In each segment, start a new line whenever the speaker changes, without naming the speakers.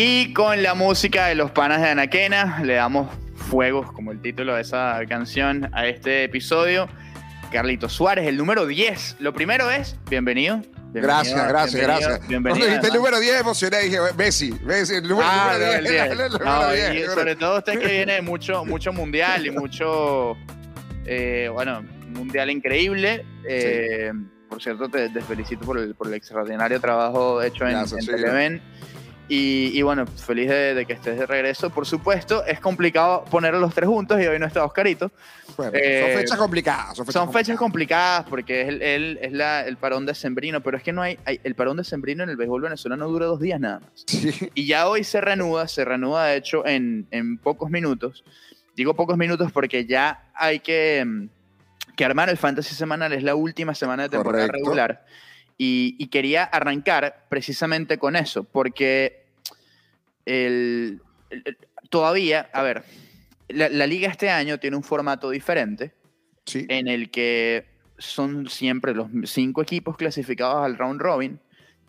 Y con la música de los panas de Anaquena, le damos fuegos, como el título de esa canción, a este episodio. Carlito Suárez, el número 10. Lo primero es, bienvenido.
Gracias, gracias, gracias.
Bienvenido.
Cuando dijiste el número 10 emocioné dije, Messi, Messi, el número,
Ah,
número
el
10.
10.
el número
No,
10,
y sobre todo usted que viene de mucho, mucho mundial y mucho, eh, bueno, mundial increíble. Eh, Por cierto, te, te felicito por el, por el extraordinario trabajo hecho en,
Gracias,
en
sí.
Televen. Y, y bueno, feliz de, de que estés de regreso. Por supuesto, es complicado poner a los tres juntos y hoy no está Oscarito.
Bueno,
Eh,
son fechas complicadas. Son fechas,
Son fechas
complicadas.
complicadas porque es, el, el- es la- el parón de sembrino, pero es que no hay, hay- el parón de sembrino en el béisbol venezolano dura dos días nada más.
Sí,
Y ya hoy se reanuda, se reanuda de hecho en, en pocos minutos. Digo pocos minutos porque ya hay que, mm, que armar el fantasy semanal, es la última semana de temporada
Correcto.
regular. Y, y quería arrancar precisamente con eso, porque el, el- todavía, a ver, la, la liga este año tiene un formato diferente
sí.
en el que son siempre los cinco equipos clasificados al round robin,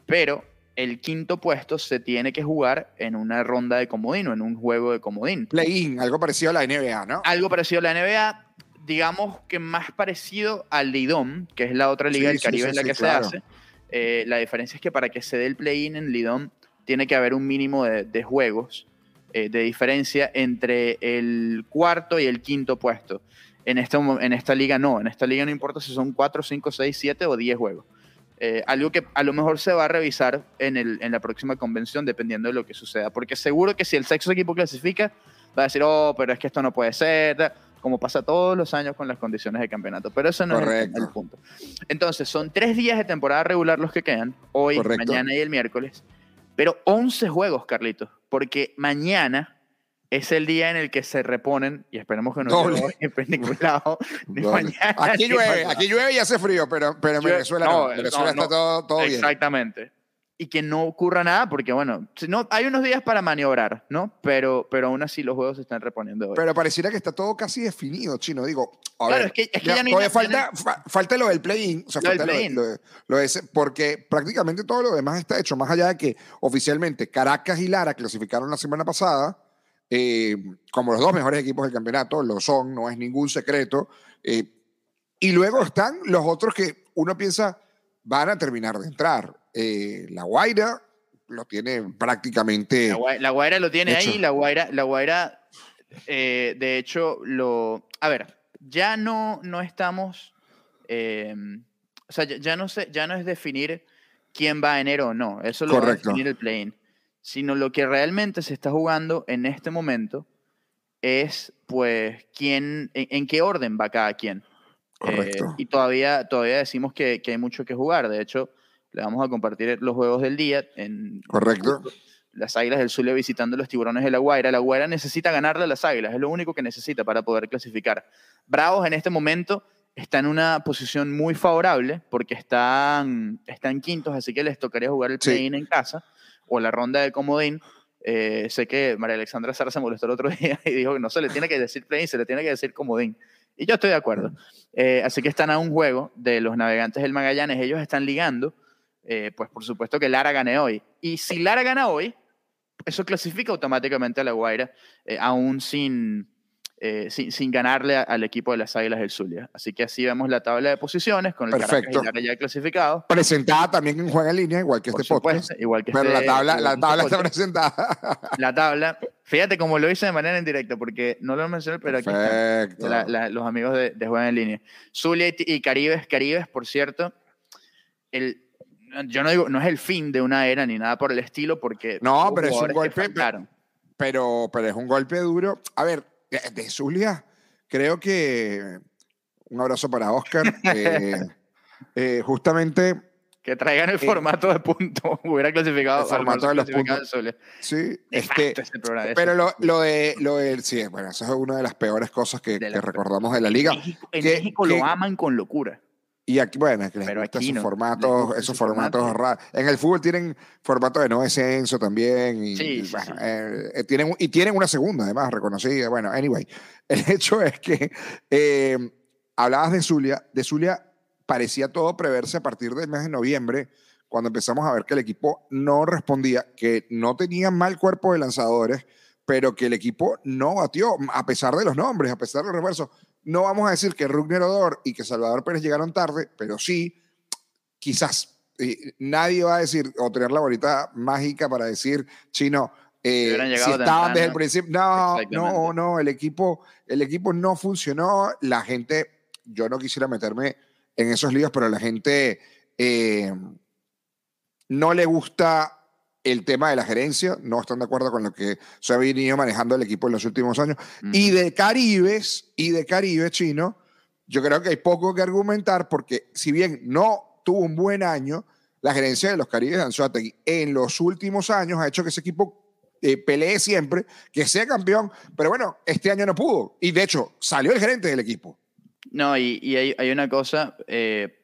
pero el quinto puesto se tiene que jugar en una ronda de comodín o en un juego de comodín.
Play-in, algo parecido a la NBA, ¿no?
Algo parecido a la NBA, digamos que más parecido al Lidom, que es la otra liga
Sí,
del
sí,
Caribe
sí,
en la
sí,
que
claro.
se hace. Eh, la diferencia es que para que se dé el play-in en Lidom tiene que haber un mínimo de, de juegos eh, de diferencia entre el cuarto y el quinto puesto. En esta, en esta liga no, en esta liga no importa si son 4, 5, 6, 7 o 10 juegos. Eh, algo que a lo mejor se va a revisar en, el, en la próxima convención dependiendo de lo que suceda, porque seguro que si el sexto equipo clasifica, va a decir, oh, pero es que esto no puede ser, como pasa todos los años con las condiciones de campeonato, pero eso no es el-
Correcto.
el punto. Entonces, son tres días de temporada regular los que quedan, hoy,
Correcto.
mañana y el miércoles, pero 11 juegos, Carlitos, porque mañana es el día en el que se reponen, y esperemos que no llueva en ningún lado, ni mañana.
aquí llueve, aquí llueve y hace frío, pero, pero en Venezuela
no,
no. En Venezuela
no,
está todo, todo bien.
Exactamente. Y que no ocurra nada, porque bueno, no, hay unos días para maniobrar, ¿no? Pero, pero aún así los juegos se están reponiendo hoy.
Pero pareciera que está todo casi definido, chino. Digo, a
Claro,
ver,
es que- es que
ya-
ya
todavía
ya
falta, fa- falta lo del play-in. O sea,
Lo del
falta
play-in.
lo, de- lo de ese- porque prácticamente todo lo demás está hecho. Más allá de que oficialmente Caracas y Lara clasificaron la semana pasada eh, como los dos mejores equipos del campeonato, lo son, no es ningún secreto. eh, y luego están los otros que uno piensa van a terminar de entrar. Eh, la Guaira lo tiene prácticamente.
La, Guai- la Guaira lo tiene
Hecho.
ahí, la Guaira, la Guaira eh, de hecho, lo... A ver, ya no, no estamos... eh, o sea, ya, no sé, ya no es definir quién va a enero o no, eso lo va a
Correcto.
definir el play-in, sino lo que realmente se está jugando en este momento es, pues, quién, en, en qué orden va cada quien. Eh,
Correcto.
y todavía, todavía decimos que, que hay mucho que jugar. De hecho, le vamos a compartir los juegos del día. En,
Correcto.
Las Águilas del Zulia visitando los Tiburones de la Guaira. La Guaira necesita ganarle a las Águilas. Es lo único que necesita para poder clasificar. Bravos en este momento está en una posición muy favorable porque están, están quintos, así que les tocaría jugar el
Sí.
play-in en casa o la ronda de comodín. Eh, sé que María Alexandra Sara se molestó el otro día y dijo que no se le tiene que decir play-in, se le tiene que decir comodín. Y yo estoy de acuerdo. Eh, así que están a un juego de los navegantes del Magallanes. Ellos están ligando. eh, pues por supuesto que Lara gane hoy. Y si Lara gana hoy, eso clasifica automáticamente a La Guaira, eh, aún sin, eh, sin, sin ganarle a- al equipo de las Águilas del Zulia. Así que así vemos la tabla de posiciones con el
Perfecto.
ya clasificados.
Presentada también en Juega en Línea, igual que
Por
este podcast.
supuesto, igual que
Pero
este-
la tabla, la
este
tabla está
podcast.
presentada.
La tabla, fíjate cómo lo hice de manera indirecta, porque no lo mencioné, pero aquí está.
Perfecto.
La- la- los amigos de, de Juegan en Línea. Zulia y, y Caribes, Caribes, por cierto, el, yo no digo, no es el fin de una era ni nada por el estilo, porque
No, pero es un golpe, pero, pero es un golpe duro. A ver, de, de Zulia, creo que un abrazo para Oscar. eh, eh, justamente,
Que traigan el
Eh,
formato de punto. Hubiera clasificado
el formato de los puntos. sí, este,
programa,
pero lo, de, lo de, sí, bueno, eso es una de las peores cosas que, recordamos de la liga.
México- en
que-
México
que-
lo aman con locura.
Y aquí, bueno, es que les
Pero
gusta esos
no,
formatos, esos
formato.
formatos raros. En el fútbol tienen formato de no descenso también. Y,
Sí,
y,
sí,
bueno,
sí.
eh, eh, tienen, y tienen una segunda, además, reconocida. Bueno, anyway. El hecho es que eh, hablabas de Zulia. De Zulia parecía todo preverse a partir del mes de noviembre cuando empezamos a ver que el equipo no respondía, que no tenía mal cuerpo de lanzadores, pero que el equipo no batió, a pesar de los nombres, a pesar de los reversos. No vamos a decir que Rugner Odor y que Salvador Pérez llegaron tarde, pero sí, quizás nadie va a decir o tener la bolita mágica para decir, chino, eh, si estaban desde el principio. No, no, no, el equipo, el equipo no funcionó. La gente, yo no quisiera meterme en esos líos, pero la gente eh, no le gusta el tema de la gerencia, no están de acuerdo con lo que se ha venido manejando el equipo en los últimos años. Y de Caribes, y de Caribe chino, yo creo que hay poco que argumentar porque si bien no tuvo un buen año, la gerencia de los Caribes de Anzuategui en los últimos años ha hecho que ese equipo eh, pelee siempre, que sea campeón, pero bueno, este año no pudo. Y de hecho, salió el gerente del equipo.
No, y, hay, una cosa, eh,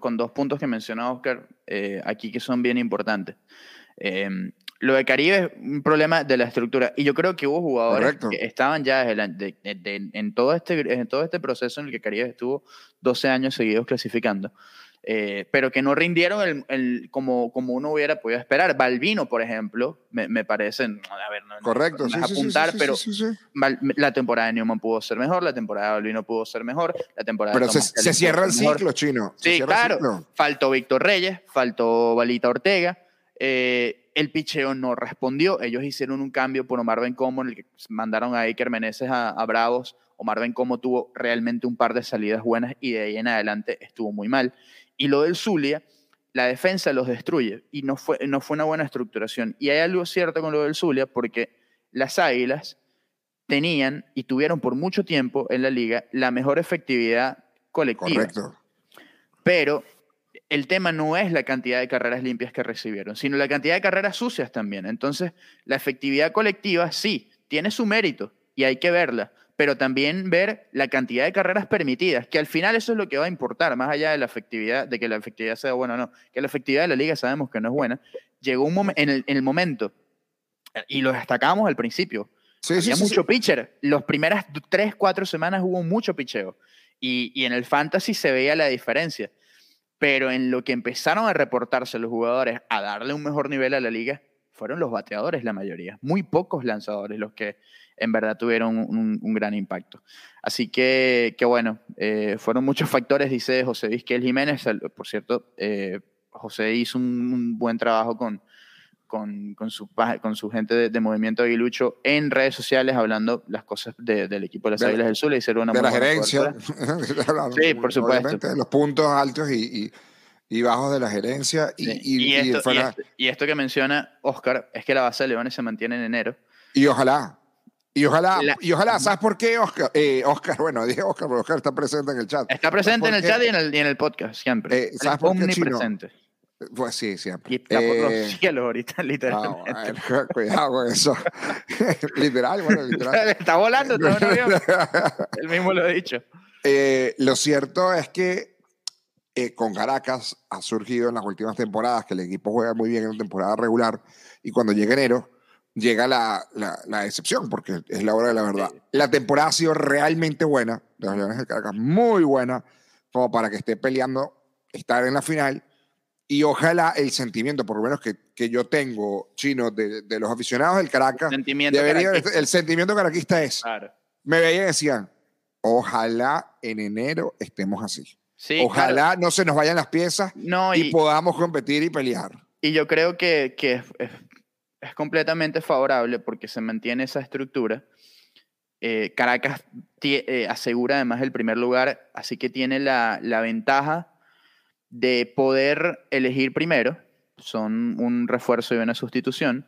con dos puntos que mencionó Oscar eh, aquí que son bien importantes. Em, lo de Caribe es un problema de la estructura. Y yo creo que hubo jugadores que estaban ya en, todo este, en todo este proceso en el que Caribe estuvo 12 años seguidos clasificando. Eh, pero que no rindieron el, como, como uno hubiera podido esperar. Balvino, por ejemplo, me, me parece, a ver, no,
Correcto,
no, apuntar, pero la temporada de Newman pudo ser mejor, la temporada de Balvino pudo ser mejor, la temporada
Pero se, se, cierra el ciclo, chino.
sí, claro. Faltó Víctor Reyes, faltó Balita Ortega. Eh, el picheo no respondió. Ellos hicieron un cambio por Omar Bencomo, en el que mandaron a Iker Meneses a, a Bravos. Omar Bencomo tuvo realmente un par de salidas buenas y de ahí en adelante estuvo muy mal. Y lo del Zulia, la defensa los destruye y no fue, no fue una buena estructuración. Y hay algo cierto con lo del Zulia porque las Águilas tenían y tuvieron por mucho tiempo en la liga la mejor efectividad colectiva. Correcto. Pero el tema no es la cantidad de carreras limpias que recibieron, sino la cantidad de carreras sucias también. Entonces, la efectividad colectiva sí, tiene su mérito y hay que verla, pero también ver la cantidad de carreras permitidas, que al final eso es lo que va a importar, más allá de la efectividad, de que la efectividad sea buena o no, que la efectividad de la liga sabemos que no es buena. Llegó un momento, en el, momento, y lo destacamos al principio, sí, había mucho pitcher. Las primeras tres, cuatro semanas hubo mucho picheo. Y, y en el fantasy se veía la diferencia. Pero en lo que empezaron a reportarse los jugadores a darle un mejor nivel a la liga, fueron los bateadores la mayoría. Muy pocos lanzadores los que en verdad tuvieron un, gran impacto. Así que, bueno, eh, fueron muchos factores, dice José Vizquel Jiménez. Por cierto, eh, José hizo un, buen trabajo con, con, con, su, con su gente de, Movimiento Aguilucho en redes sociales hablando las cosas del equipo de las Águilas del Sur. Y una
de la gerencia.
sí, por supuesto.
Los puntos altos y, y, bajos de la gerencia. Y,
esto, y, esto, que menciona Oscar es que la base de Leones se mantiene en enero.
Y ojalá. Y ojalá, y ojalá, ¿sabes por qué, Oscar? Eh, Oscar, bueno, dije Oscar, pero Oscar está presente en el chat.
Está presente en el chat y en el, y en el podcast, siempre.
Eh, ¿Sabes por qué, Chino? Pues sí, siempre.
Y está por los eh, cielos ahorita, literalmente.
cuidado con eso. literal, bueno, literal.
está volando todo el Él mismo lo ha dicho.
Eh, lo cierto es que eh, con Caracas ha surgido en las últimas temporadas que el equipo juega muy bien en temporada regular y cuando llega enero llega la, la, la, decepción, porque es la hora de la verdad. La temporada ha sido realmente buena, de los Leones de Caracas, muy buena, como para que esté peleando, estar en la final. Y ojalá el sentimiento, por lo menos que, que yo tengo, chino, de, de, los aficionados del Caracas,
sentimiento
el sentimiento caraquista es, me veían y decían, ojalá en enero estemos así. ojalá no se nos vayan las piezas y, podamos competir y pelear.
Y yo creo que, que es, es completamente favorable porque se mantiene esa estructura. Eh, Caracas eh, asegura además el primer lugar, así que tiene la, la ventaja de poder elegir primero. Son un refuerzo y una sustitución.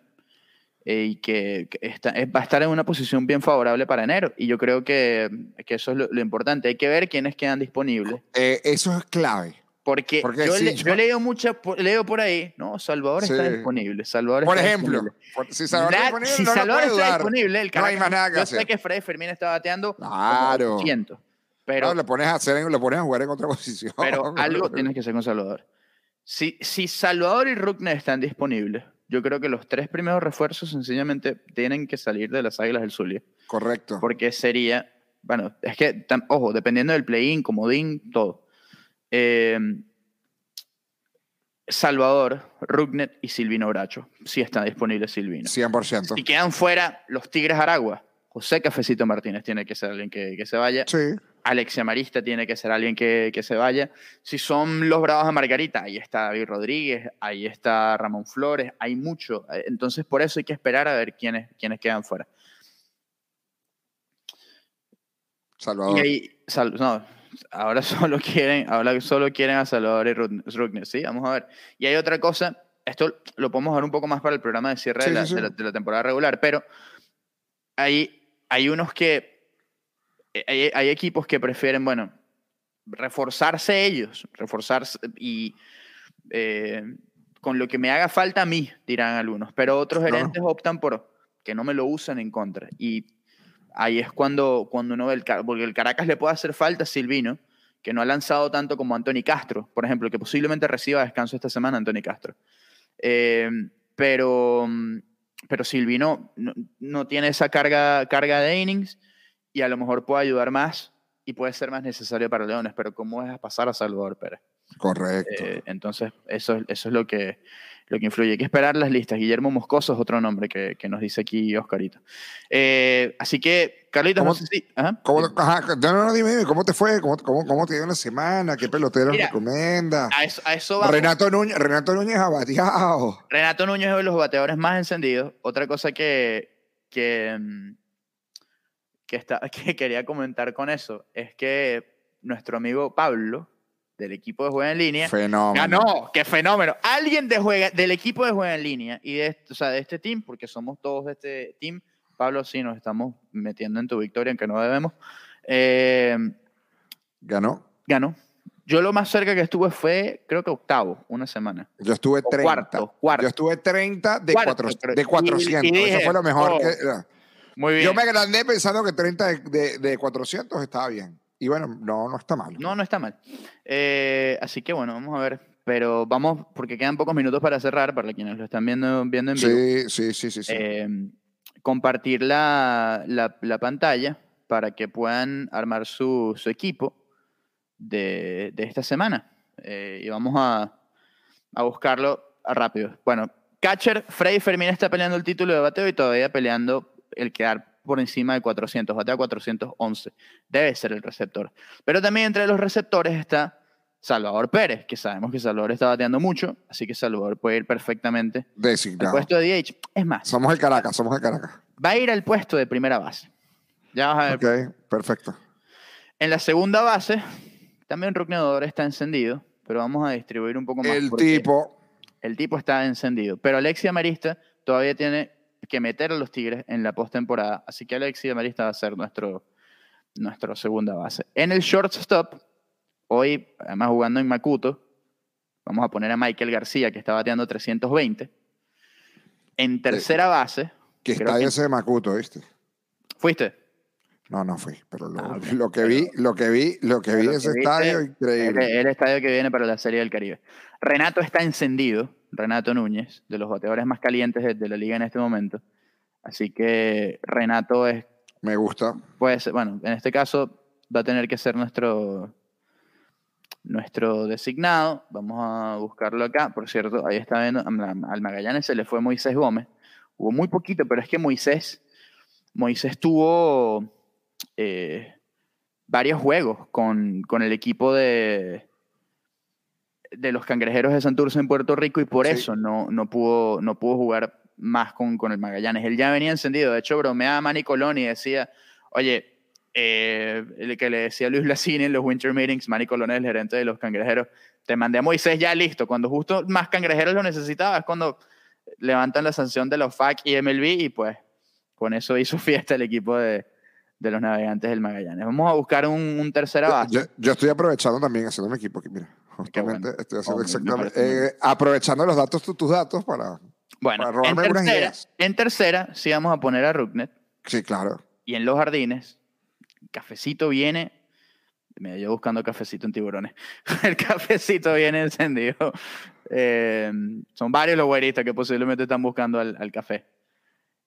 Eh, y que, está, va a estar en una posición bien favorable para enero. Y yo creo que, que eso es lo, lo, importante. Hay que ver quiénes quedan disponibles.
eso es clave.
Porque, yo, yo, leo mucha, leo por ahí, ¿no? Salvador está disponible. Salvador
por ejemplo, si Salvador, está disponible,
si
no
Salvador
está
disponible, el
no hay más nada que
yo
hacer.
sé que Fred Fermín está bateando
claro.
siento, pero
no, le pones a hacer, le pones a jugar en otra posición.
Pero algo tienes que hacer con Salvador. Si, si Salvador y Ruckner están disponibles, yo creo que los tres primeros refuerzos sencillamente tienen que salir de las Águilas del Zulia.
Correcto.
Porque sería, bueno, es que, ojo, dependiendo del play-in, comodín, todo. Eh, Salvador, Rugnet y Silvino Bracho. Sí está disponible Silvino.
100%.
Si quedan fuera los Tigres Aragua, José Cafecito Martínez tiene que ser alguien que, que se vaya.
Sí.
Alexia Marista tiene que ser alguien que, que, se vaya. Si son los Bravos de Margarita, ahí está David Rodríguez, ahí está Ramón Flores, hay mucho. Entonces, por eso hay que esperar a ver quiénes, quiénes quedan fuera.
Salvador.
Y ahí, sal, no, ahora solo quieren, ahora solo quieren a Salvador y Rugner, sí, vamos a ver. Y hay otra cosa, esto lo podemos ver un poco más para el programa de cierre
Sí,
de, la,
sí, sí.
de la- de la temporada regular, pero hay, hay unos que, hay, hay equipos que prefieren, bueno, reforzarse ellos, reforzarse y eh, con lo que me haga falta a mí, dirán algunos, pero otros gerentes optan por que no me lo usen en contra. Y ahí es cuando, cuando uno ve el porque el Caracas le puede hacer falta a Silvino, que no ha lanzado tanto como Anthony Castro, por ejemplo, que posiblemente reciba descanso esta semana Anthony Castro. Eh, pero, pero Silvino no, no tiene esa carga, carga de innings y a lo mejor puede ayudar más y puede ser más necesario para Leones, pero ¿cómo es pasar a Salvador Pérez?
Correcto.
Eh, entonces, eso, es- eso es lo que, lo que influye. Hay que esperar las listas. Guillermo Moscoso es otro nombre que, que nos dice aquí Oscarito. Eh, así que, Carlitos, no
¿Cómo-
sé si... ajá.
¿Cómo, ajá, no, no, no, dime, dime, ¿cómo te fue? ¿Cómo, cómo, cómo te dio la semana? ¿Qué pelotero
Mira,
recomienda?
A eso, a eso vamos.
Renato Núñez, Renato Núñez ha bateado.
Renato Núñez es de los bateadores más encendidos. Otra cosa que, que, mm, que, está, que quería comentar con eso es que nuestro amigo Pablo, del equipo de Juega en Línea,
Fenómeno.
ganó. ¡Qué fenómeno! Alguien de juega, del equipo de Juega en Línea y de, este- o sea, de este team, porque somos todos de este team. Pablo, sí, nos estamos metiendo en tu victoria, aunque no debemos. eh,
Ganó.
ganó. Yo lo más cerca que estuve fue, creo que octavo, una semana.
Yo estuve
O
30.
cuarto, cuarto.
Yo estuve 30 de,
Cuarto,
cuatro- de
y-
400.
y dije,
Eso fue lo mejor
oh,
que...
Muy bien.
Yo me agrandé pensando que 30 de, de- de 400 estaba bien. Y bueno, no, no está mal.
No, no está mal. Eh, así que bueno, vamos a ver. Pero vamos, porque quedan pocos minutos para cerrar, para quienes lo están viendo, viendo en vivo.
Sí, sí, sí, sí. sí.
eh, compartir la, la- la pantalla para que puedan armar su, su equipo de, de esta semana. Eh, y vamos a, a buscarlo rápido. Bueno, catcher, Freddy Fermín está peleando el título de bateo y todavía peleando el quedar por encima de 400, batea 411. Debe ser el receptor. Pero también entre los receptores está Salvador Pérez, que sabemos que Salvador está bateando mucho, así que Salvador puede ir perfectamente al
Designado.
puesto de DH. Es más,
Somos el Caracas, somos el Caracas.
va a ir al puesto de primera base. Ya vas a ver.
Ok, perfecto.
En la segunda base, también Rocknedor está encendido, pero vamos a distribuir un poco más.
El tipo,
El tipo está encendido. Pero Alexia Marista todavía tiene que meter a los Tigres en la postemporada. Así que Alexia Marista va a ser nuestro, nuestro segunda base. En el shortstop, hoy, además jugando en Macuto, vamos a poner a Michael García, que está bateando 320. En tercera base,
que está
que-
ese Macuto, ¿viste?
fuiste.
No, no fui, pero lo,
Ah,
lo que vi, lo que vi, lo que vi de
que
ese
viste,
estadio,
El,
increíble.
el estadio que viene para la Serie del Caribe. Renato está encendido, Renato Núñez, de los bateadores más calientes de, de la liga en este momento. Así que Renato es,
Me gusta.
puede ser, bueno, en este caso va a tener que ser nuestro, nuestro designado. Vamos a buscarlo acá. Por cierto, ahí está viendo, al Magallanes se le fue Moisés Gómez. Hubo muy poquito, pero es que Moisés, Moisés tuvo eh, varios juegos con, con el equipo de, de los cangrejeros de Santurce en Puerto Rico y por
Sí.
eso no, no, pudo, no pudo jugar más con, con el Magallanes. Él ya venía encendido. De hecho, bromeaba a Manny Colón y decía, oye, eh, el que le decía Luis Lacini en los Winter Meetings, Manny Colón es el gerente de los cangrejeros, te mandé a Moisés ya listo. Cuando justo más cangrejeros lo necesitaba es cuando levantan la sanción de los FAC y MLB y pues con eso hizo fiesta el equipo de, de los navegantes del Magallanes. Vamos a buscar un, un tercera
Yo,
base.
yo- yo estoy aprovechando también haciendo mi equipo aquí, mira. Justamente
bueno.
estoy haciendo
Hombre, me
exactamente.
parece muy
eh, aprovechando los datos, tu- tus datos para.
Bueno,
para
en
robarme algunas
tercera,
ideas.
en tercera sí vamos a poner a Rugnet
Sí, claro.
y en los jardines, Cafecito viene, me yo buscando cafecito en tiburones, el cafecito viene encendido. Eh, son varios los güeristas que posiblemente están buscando al, al café.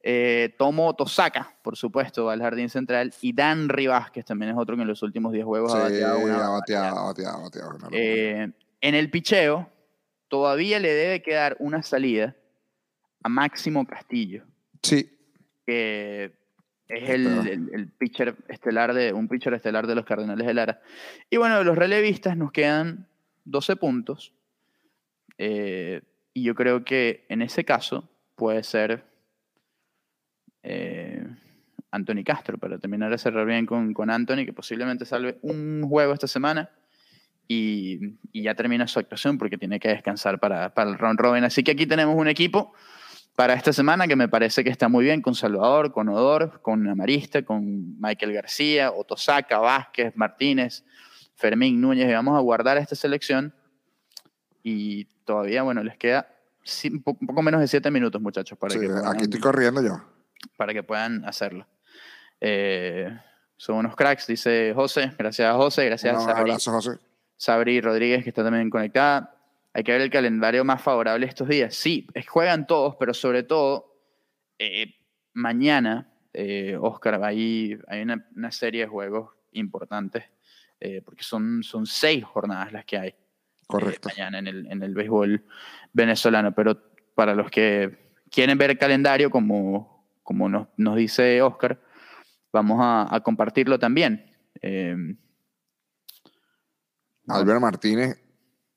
Eh, Tomo Tosaka, por supuesto, al jardín central, y Dan Rivas, que también es otro que en los últimos 10 juegos
Sí,
ha bateado una
ha bateado, ha bateado, ha bateado.
Eh, en el picheo, todavía le debe quedar una salida a Máximo Castillo,
Sí,
que es el,
Espera.
el- el pitcher estelar de, un pitcher estelar de los Cardenales de Lara. Y bueno, de los relevistas nos quedan 12 puntos. eh, y yo creo que en ese caso puede ser eh, Anthony Castro, para terminar de cerrar bien con, con Anthony, que posiblemente salve un juego esta semana y, y ya termina su actuación porque tiene que descansar para, para el round robin. Así que aquí tenemos un equipo para esta semana que me parece que está muy bien con Salvador, con Odor, con Amarista, con Michael García, Otosaka, Vázquez, Martínez, Fermín Núñez. Y vamos a guardar esta selección y todavía, bueno, les queda sí, un po- un poco menos de siete minutos, muchachos, para,
sí,
que,
aquí estoy corriendo yo.
Para que puedan hacerlo. Eh, son unos cracks, dice José. Gracias a José, gracias a Sabri,
abrazo, José.
Sabri Rodríguez, que está también conectada. Hay que ver el calendario más favorable estos días. Sí, juegan todos, pero sobre todo eh, mañana, eh, Oscar, hay, hay una, una serie de juegos importantes, porque son, son seis jornadas las que hay
Correcto.
mañana en el, en el béisbol venezolano. Pero para los que quieren ver el calendario, como, como nos, nos dice Oscar, vamos a, a compartirlo también. Eh,
Albert Martínez,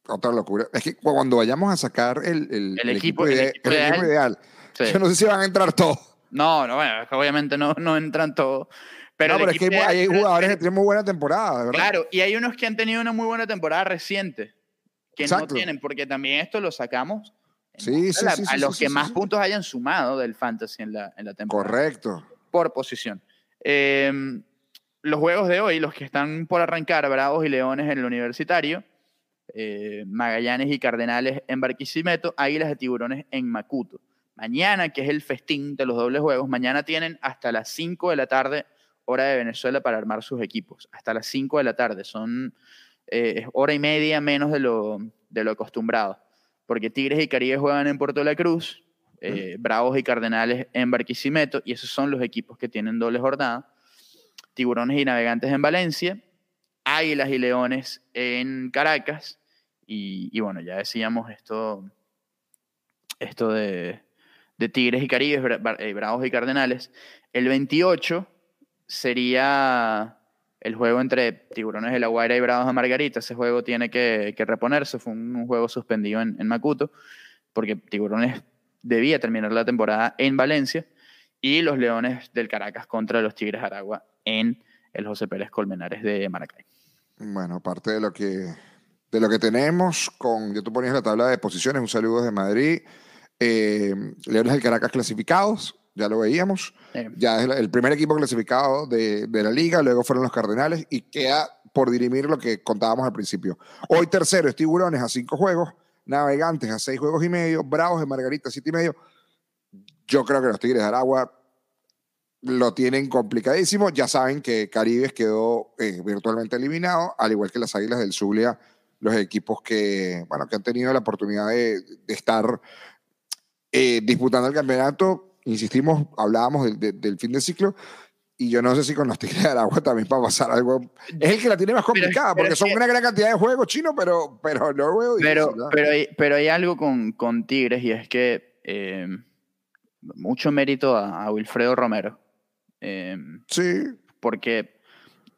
otra locura. Es que cuando vayamos a sacar el, el,
El equipo-
ide-
equipo
el equipo
ideal.
ideal,
sí.
yo no sé si van a entrar todos.
No, no, bueno, obviamente no, no entran todos. Pero,
no, pero es que
equipo
hay, jugadores que tienen muy buena temporada, verdad.
Claro, y hay unos que han tenido una muy buena temporada reciente, que
Exacto.
no tienen, porque también esto lo sacamos
Sí,
base
sí,
a,
sí,
los que más puntos hayan sumado del fantasy en la, en la temporada.
Correcto.
Por posición. Eh, los juegos de hoy, los que están por arrancar, Bravos y Leones en el Universitario, eh, Magallanes y Cardenales en Barquisimeto, Águilas de Tiburones en Macuto. Mañana, que es el festín de los dobles juegos, mañana tienen hasta las 5 de la tarde, hora de Venezuela, para armar sus equipos. Hasta las 5 de la tarde. Son eh, hora y media menos de lo, de lo acostumbrado. Porque Tigres y Caribe juegan en Puerto La Cruz, eh, Bravos y Cardenales en Barquisimeto, y esos son los equipos que tienen doble jornada. Tiburones y Navegantes en Valencia, Águilas y Leones en Caracas, y, y bueno, ya decíamos esto, esto de, de Tigres y Caribes, Bra- Bra- eh, Bravos y Cardenales. El 28 sería el juego entre Tiburones de la Guaira y Bravos de Margarita. Ese juego tiene que, reponerse, fue un, juego suspendido en, en Macuto, porque Tiburones debía terminar la temporada en Valencia, y los Leones del Caracas contra los Tigres Aragua en el José Pérez Colmenares de Maracay.
Bueno, parte de lo que de lo que tenemos con, ya tú ponías la tabla de posiciones, un saludo desde Madrid. Eh, Leones del Caracas clasificados, ya lo veíamos. Ya es el- primer equipo clasificado de, de la liga, luego fueron los Cardenales y queda por dirimir lo que contábamos al principio. Hoy tercero es Tiburones a cinco juegos, Navegantes a seis juegos y medio, Bravos de Margarita a siete y medio. Yo creo que los Tigres de Aragua lo tienen complicadísimo. Ya saben que Caribes quedó eh, virtualmente eliminado, al igual que las Águilas del Zulia, los equipos que, bueno, que han tenido la oportunidad de, de estar eh, disputando el campeonato. Insistimos, hablábamos del, de- del fin de ciclo. Y yo no sé si con los Tigres de Aragua también va a pasar algo. Es el que la tiene más
Pero
complicada,
pero
porque
es
son
que-
una gran cantidad de juegos chinos, pero, pero no lo veo
Pero, pero, hay, pero hay algo con, con Tigres y es que eh, mucho mérito a, a Wilfredo Romero. eh,
Sí,
porque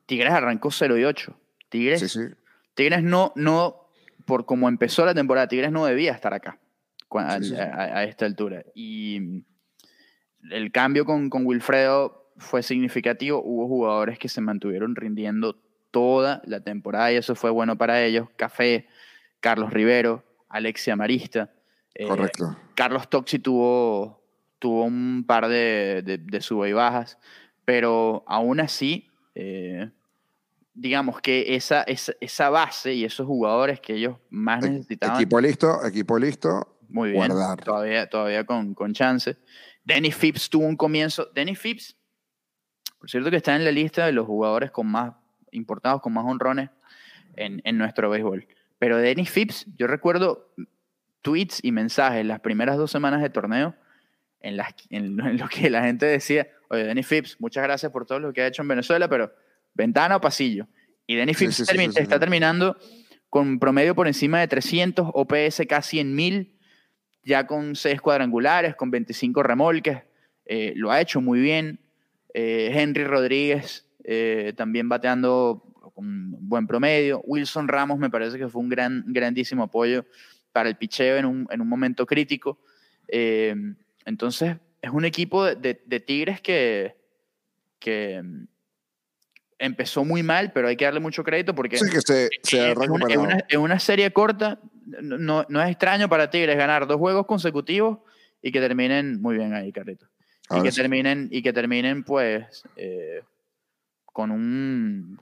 Tigres arrancó 0 y 8. Tigres,
sí, sí.
Tigres no, no, por como empezó la temporada, Tigres no debía estar acá a,
sí.
a- a esta altura. Y el cambio con, con Wilfredo fue significativo. Hubo jugadores que se mantuvieron rindiendo toda la temporada y eso fue bueno para ellos. Café, Carlos Rivero, Alexia Marista. eh,
Correcto.
Carlos Toxi tuvo, tuvo un par de, de, de sube y bajas, pero aún así, eh, digamos que esa, esa, esa base y esos jugadores que ellos más necesitaban,
Equipo listo, equipo listo.
muy bien,
guardar.
todavía, todavía con, con chance. Denny Phipps tuvo un comienzo. Denny Phipps, por cierto, que está en la lista de los jugadores con más importados, con más honrones en, en nuestro béisbol. Pero Denny Phipps, yo recuerdo tweets y mensajes las primeras dos semanas de torneo en, las, en, en lo que la gente decía, oye, Denny Phipps, muchas gracias por todo lo que ha hecho en Venezuela, pero ventana o pasillo. Y Denny
Sí,
Phipps
sí, sí,
termi-
sí, sí,
está terminando con promedio por encima de 300, OPS casi en 1000, ya con 6 cuadrangulares, con 25 remolques. Eh, lo ha hecho muy bien. Eh, Henry Rodríguez eh, también bateando con buen promedio. Wilson Ramos me parece que fue un gran, grandísimo apoyo para el picheo en un, en un momento crítico. entonces, es un equipo de, de, Tigres que, que empezó muy mal, pero hay que darle mucho crédito porque
sí, que se, se
en, una, en, una, serie corta no, no, es extraño para Tigres ganar dos juegos consecutivos y que terminen muy bien ahí, Carrito. Y que, terminen, y que terminen, pues, eh, con un.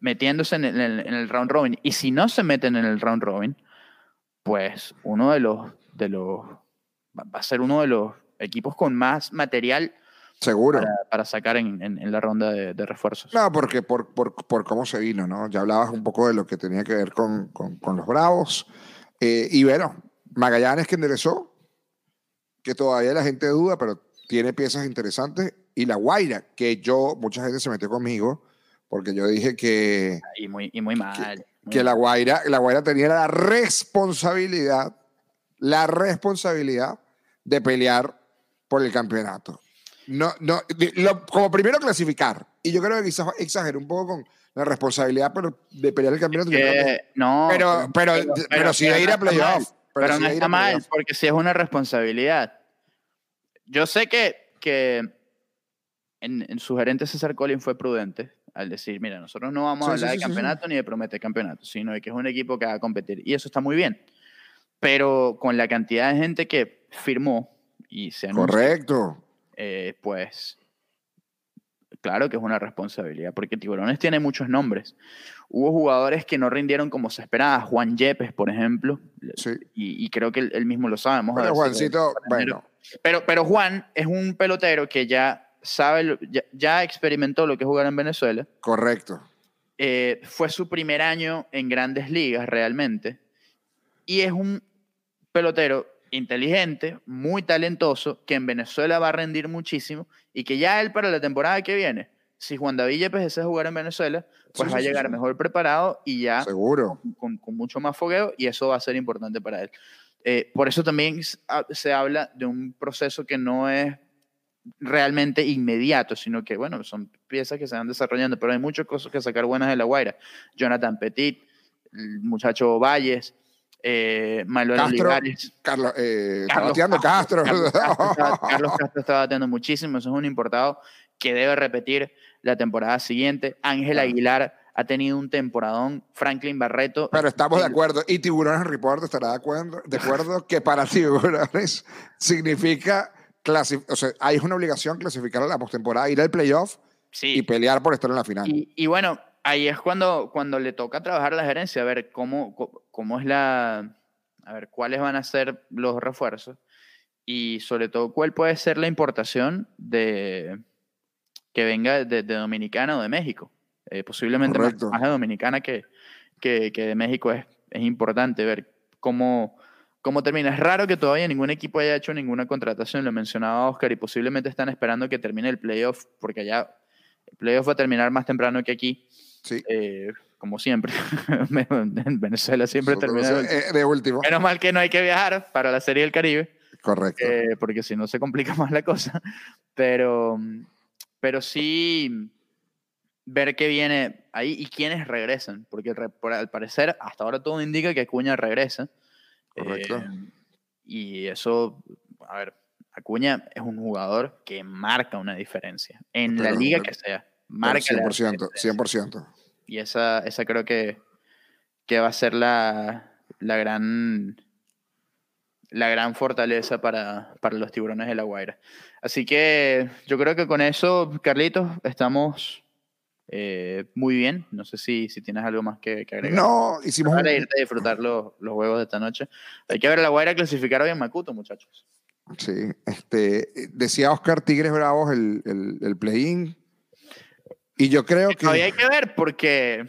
metiéndose en el, en el, round robin. Y si no se meten en el round robin, pues uno de los. De los va a ser uno de los equipos con más material
Seguro.
Para, sacar en, en, la ronda de, de, refuerzos.
No, porque por, por, por, cómo se vino, ¿no? Ya hablabas un poco de lo que tenía que ver con, con, con los Bravos. Eh, y bueno, Magallanes que enderezó, que todavía la gente duda, pero tiene piezas interesantes. Y La Guaira, que yo, mucha gente se metió conmigo, porque yo dije que...
Y muy, y muy mal.
Que, La, Guaira, la Guaira tenía la responsabilidad, la responsabilidad de pelear por el campeonato. No, no, como primero clasificar. Y yo creo que quizás exageré un poco con la responsabilidad pero de pelear el campeonato.
no,
pero, pero, pero, si de ir a playoff.
Pero, no está mal, porque si es una responsabilidad. Yo sé que, que en, su gerente César Collins fue prudente al decir, mira, nosotros no vamos a hablar de campeonato ni de prometer campeonato, sino de que es un equipo que va a competir. Y eso está muy bien. Pero con la cantidad de gente que firmó y se
anunció, Correcto
eh, pues claro que es una responsabilidad, porque Tiburones tiene muchos nombres. Hubo jugadores que no rindieron como se esperaba, Juan Yepes, por ejemplo, y, creo que él, mismo lo sabemos.
Pero Juancito, bueno.
Pero, pero Juan es un pelotero que ya sabe, ya, experimentó lo que es jugar en Venezuela.
Correcto.
Eh, fue su primer año en grandes ligas realmente, y es un pelotero inteligente, muy talentoso, que en Venezuela va a rendir muchísimo y que ya él para la temporada que viene, si Juan David Yepes desea jugar en Venezuela, pues va a llegar mejor preparado y ya
Seguro.
Con, mucho más fogueo y eso va a ser importante para él. Eh, por eso también se habla de un proceso que no es realmente inmediato, sino que, bueno, son piezas que se van desarrollando, pero hay muchas cosas que sacar buenas de la Guaira. Jonathan Petit, el muchacho Valles, eh, Manuel
Castro, Carlos, eh, Carlos, Castro.
Carlos, Castro, está batiendo muchísimo, eso es un importado que debe repetir la temporada siguiente. Ángel Aguilar ha tenido un temporadón, Franklin Barreto.
Pero estamos de acuerdo, y Tiburones Report estará de acuerdo, de acuerdo que para Tiburones significa, o sea, hay una obligación clasificar a la postemporada, ir al playoff y pelear por estar en la final.
y bueno, ahí es cuando, cuando le toca trabajar a la gerencia, a ver cómo, cómo es la, a ver cuáles van a ser los refuerzos y sobre todo cuál puede ser la importación de que venga de, Dominicana o de México. Eh, posiblemente más, de Dominicana que, que, que, de México es, es importante ver cómo, cómo termina. Es raro que todavía ningún equipo haya hecho ninguna contratación, lo mencionaba Oscar, y posiblemente están esperando que termine el playoff, porque allá el playoff va a terminar más temprano que aquí.
Sí.
Eh, como siempre. en Venezuela siempre termina
eh, de último.
Menos mal que no hay que viajar para la Serie del Caribe.
Correcto.
Eh, porque si no se complica más la cosa. Pero, pero sí ver qué viene ahí y quiénes regresan. Porque al parecer, hasta ahora todo indica que Acuña regresa.
Correcto.
y eso, a ver, Acuña es un jugador que marca una diferencia en la liga que sea. Marca
100%, 100%.
Y esa, esa creo que, que va a ser la, la gran la gran fortaleza para, para, los tiburones de la Guaira. Así que yo creo que con eso, Carlitos, estamos eh, muy bien. No sé si, si tienes algo más que, agregar.
No, hicimos.
Para irte a disfrutar los, los juegos de esta noche. Hay que ver a la Guaira clasificar hoy en Macuto, muchachos.
Sí, este, decía Oscar Tigres Bravos el, el, el play-in. Y yo creo que.
Todavía hay que ver porque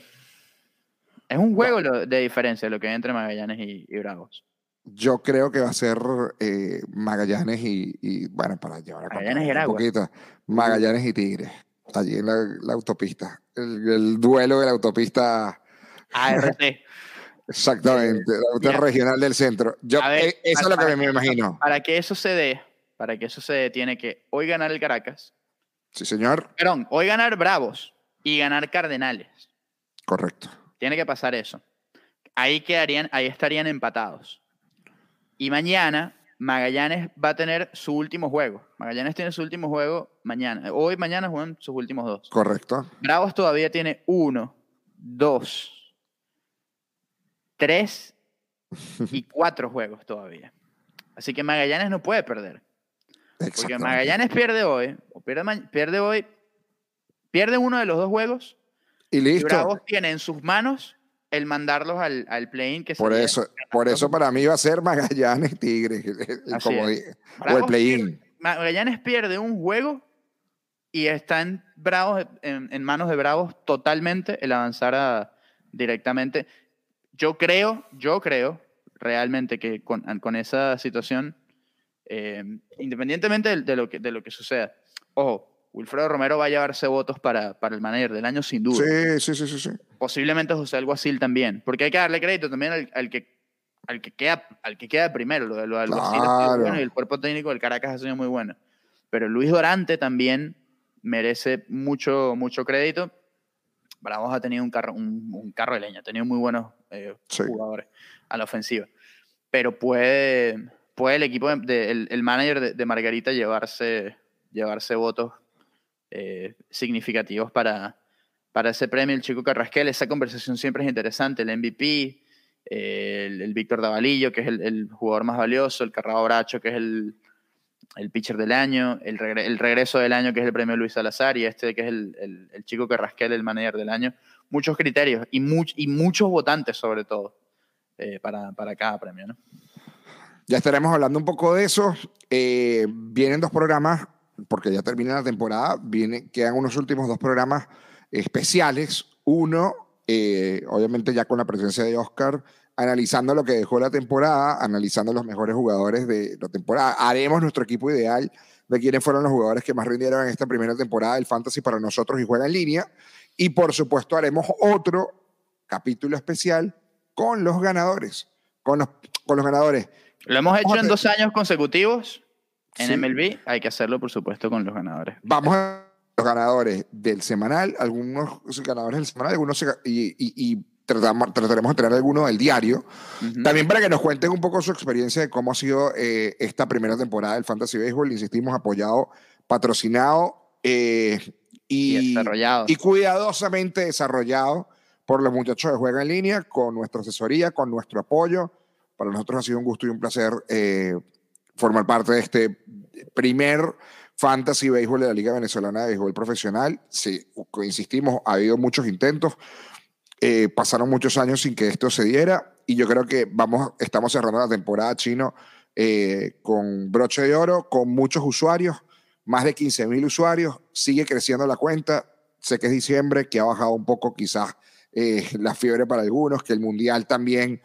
es un juego de diferencia lo que hay entre Magallanes y, Bravos.
Yo creo que va a ser eh, Magallanes y, bueno, para llevar a
Magallanes y
un poquito, Magallanes y Tigres, allí en la, autopista. El, duelo de la autopista.
ART.
Exactamente, la
mira.
regional del centro. Yo,
ver,
eh, eso es lo que me
eso-
imagino.
Para que eso se dé, para que eso se dé, tiene que hoy ganar el Caracas,
Sí, señor.
perdón, hoy ganar Bravos y ganar Cardenales.
Correcto.
Tiene que pasar eso. Ahí quedarían, ahí estarían empatados. Y mañana Magallanes va a tener su último juego. Magallanes tiene su último juego mañana. Hoy, mañana juegan sus últimos dos.
Correcto.
Bravos todavía tiene uno, dos, tres y cuatro juegos todavía. Así que Magallanes no puede perder. Porque. Magallanes pierde hoy, o pierde, hoy, pierde uno de los dos juegos
Y
y
listo.
Bravos tiene en sus manos el mandarlos al, al play-in que
Por eso, por eso para mí va a ser Magallanes Tigres. Como
es.
di- o el play-in.
Magallanes pierde un juego y está en, Bravos, en, en manos de Bravos totalmente el avanzar a- directamente. Yo creo, yo creo realmente que con, con esa situación, eh, independientemente de, de lo que, de lo que suceda, ojo, Wilfredo Romero va a llevarse votos para, para el manager del año sin duda.
Sí, sí, sí, sí, sí.
Posiblemente José Alguacil también, porque hay que darle crédito también al, al que al que queda al que queda primero, lo de lo de Alguacil
Claro.
bueno y el cuerpo técnico del Caracas ha sido muy bueno. Pero Luis Dorante también merece mucho mucho crédito. Bravos ha tenido un carro un, un carro de leña, ha tenido muy buenos eh,
Sí.
jugadores a la ofensiva. Pero puede puede el equipo de, de- el, el manager de, de Margarita llevarse llevarse votos eh, significativos para, para ese premio, el chico Carrasquel. Esa conversación siempre es interesante. El MVP, eh, el, el Víctor Davalillo, que es el, el jugador más valioso, el Carrao Bracho, que es el, el pitcher del año, el, regre- el regreso del año, que es el premio Luis Salazar, y este, que es el chico Carrasquel, el manager del año. Muchos criterios y, much- y muchos votantes, sobre todo, eh, para, para cada premio. ¿no?
Ya estaremos hablando un poco de eso. Eh, vienen dos programas, porque ya termina la temporada. Viene, quedan unos últimos dos programas especiales. Uno, eh, obviamente ya con la presencia de Oscar, analizando lo que dejó la temporada, analizando los mejores jugadores de la temporada. Haremos nuestro equipo ideal de quiénes fueron los jugadores que más rindieron en esta primera temporada del Fantasy para nosotros y juega en línea. Y por supuesto haremos otro capítulo especial con los ganadores. Con los ganadores.
Lo hemos hecho en dos años consecutivos en
Sí.
MLB. Hay que hacerlo, por supuesto, con los ganadores.
Vamos a los ganadores del semanal, algunos ganadores del semanal, algunos se- y, y- y tratamos- trataremos de tener alguno del diario.
Ujú.
También para que nos cuenten un poco su experiencia de cómo ha sido eh, esta primera temporada del Fantasy Baseball. Insistimos, apoyado, patrocinado eh, y,
Y
y cuidadosamente desarrollado por los muchachos de Juega en Línea, con nuestra asesoría, con nuestro apoyo. Para nosotros ha sido un gusto y un placer eh, formar parte de este primer Fantasy Béisbol de la Liga Venezolana de Béisbol Profesional. Sí, insistimos, ha habido muchos intentos, eh, pasaron muchos años sin que esto se diera y yo creo que vamos, estamos cerrando la temporada chino eh, con broche de oro, con muchos usuarios, más de 15 mil usuarios, sigue creciendo la cuenta, sé que es diciembre, que ha bajado un poco quizás la fiebre para algunos, que el Mundial también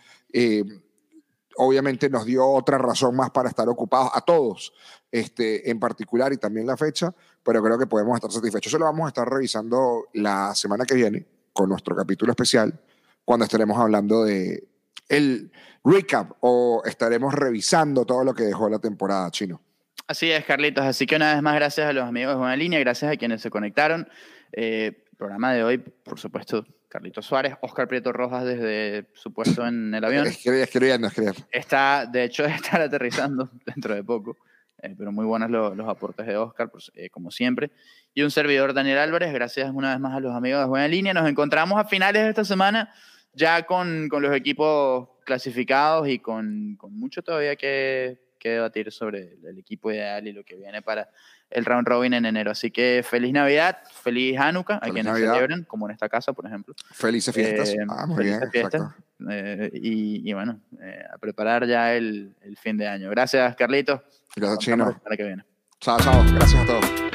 obviamente nos dio otra razón más para estar ocupados a todos, este, en particular y también la fecha, pero creo que podemos estar satisfechos. Eso lo vamos a estar revisando la semana que viene con nuestro capítulo especial, cuando estaremos hablando de el recap o estaremos revisando todo lo que dejó la temporada chino.
Así es, Carlitos. Así que una vez más, gracias a los amigos de Buena Línea, gracias a quienes se conectaron. Eh, programa de hoy, por supuesto, Carlitos Suárez, Oscar Prieto Rojas desde su puesto en el avión.
Escribiendo, escribiendo, escribiendo.
Está, de hecho, estar aterrizando dentro de poco. Eh, pero muy buenos lo- los aportes de Oscar, pues, eh, como siempre. Y un servidor, Daniel Álvarez. Gracias una vez más a los amigos de Buena Línea. Nos encontramos a finales de esta semana ya con, con los equipos clasificados y con, con mucho todavía que, que debatir sobre el, equipo ideal y lo que viene para el round robin en enero. Así que feliz Navidad, feliz Hanukkah a quienes
Navidad.
celebran, como en esta casa, por ejemplo.
Felices fiestas.
Eh,
ah, muy
felices
bien.
fiestas. Eh, y, y bueno, eh, a preparar ya el, el fin de año. Gracias, Carlitos.
Gracias, Chino.
semana que viene.
Chao, chao. Gracias a todos.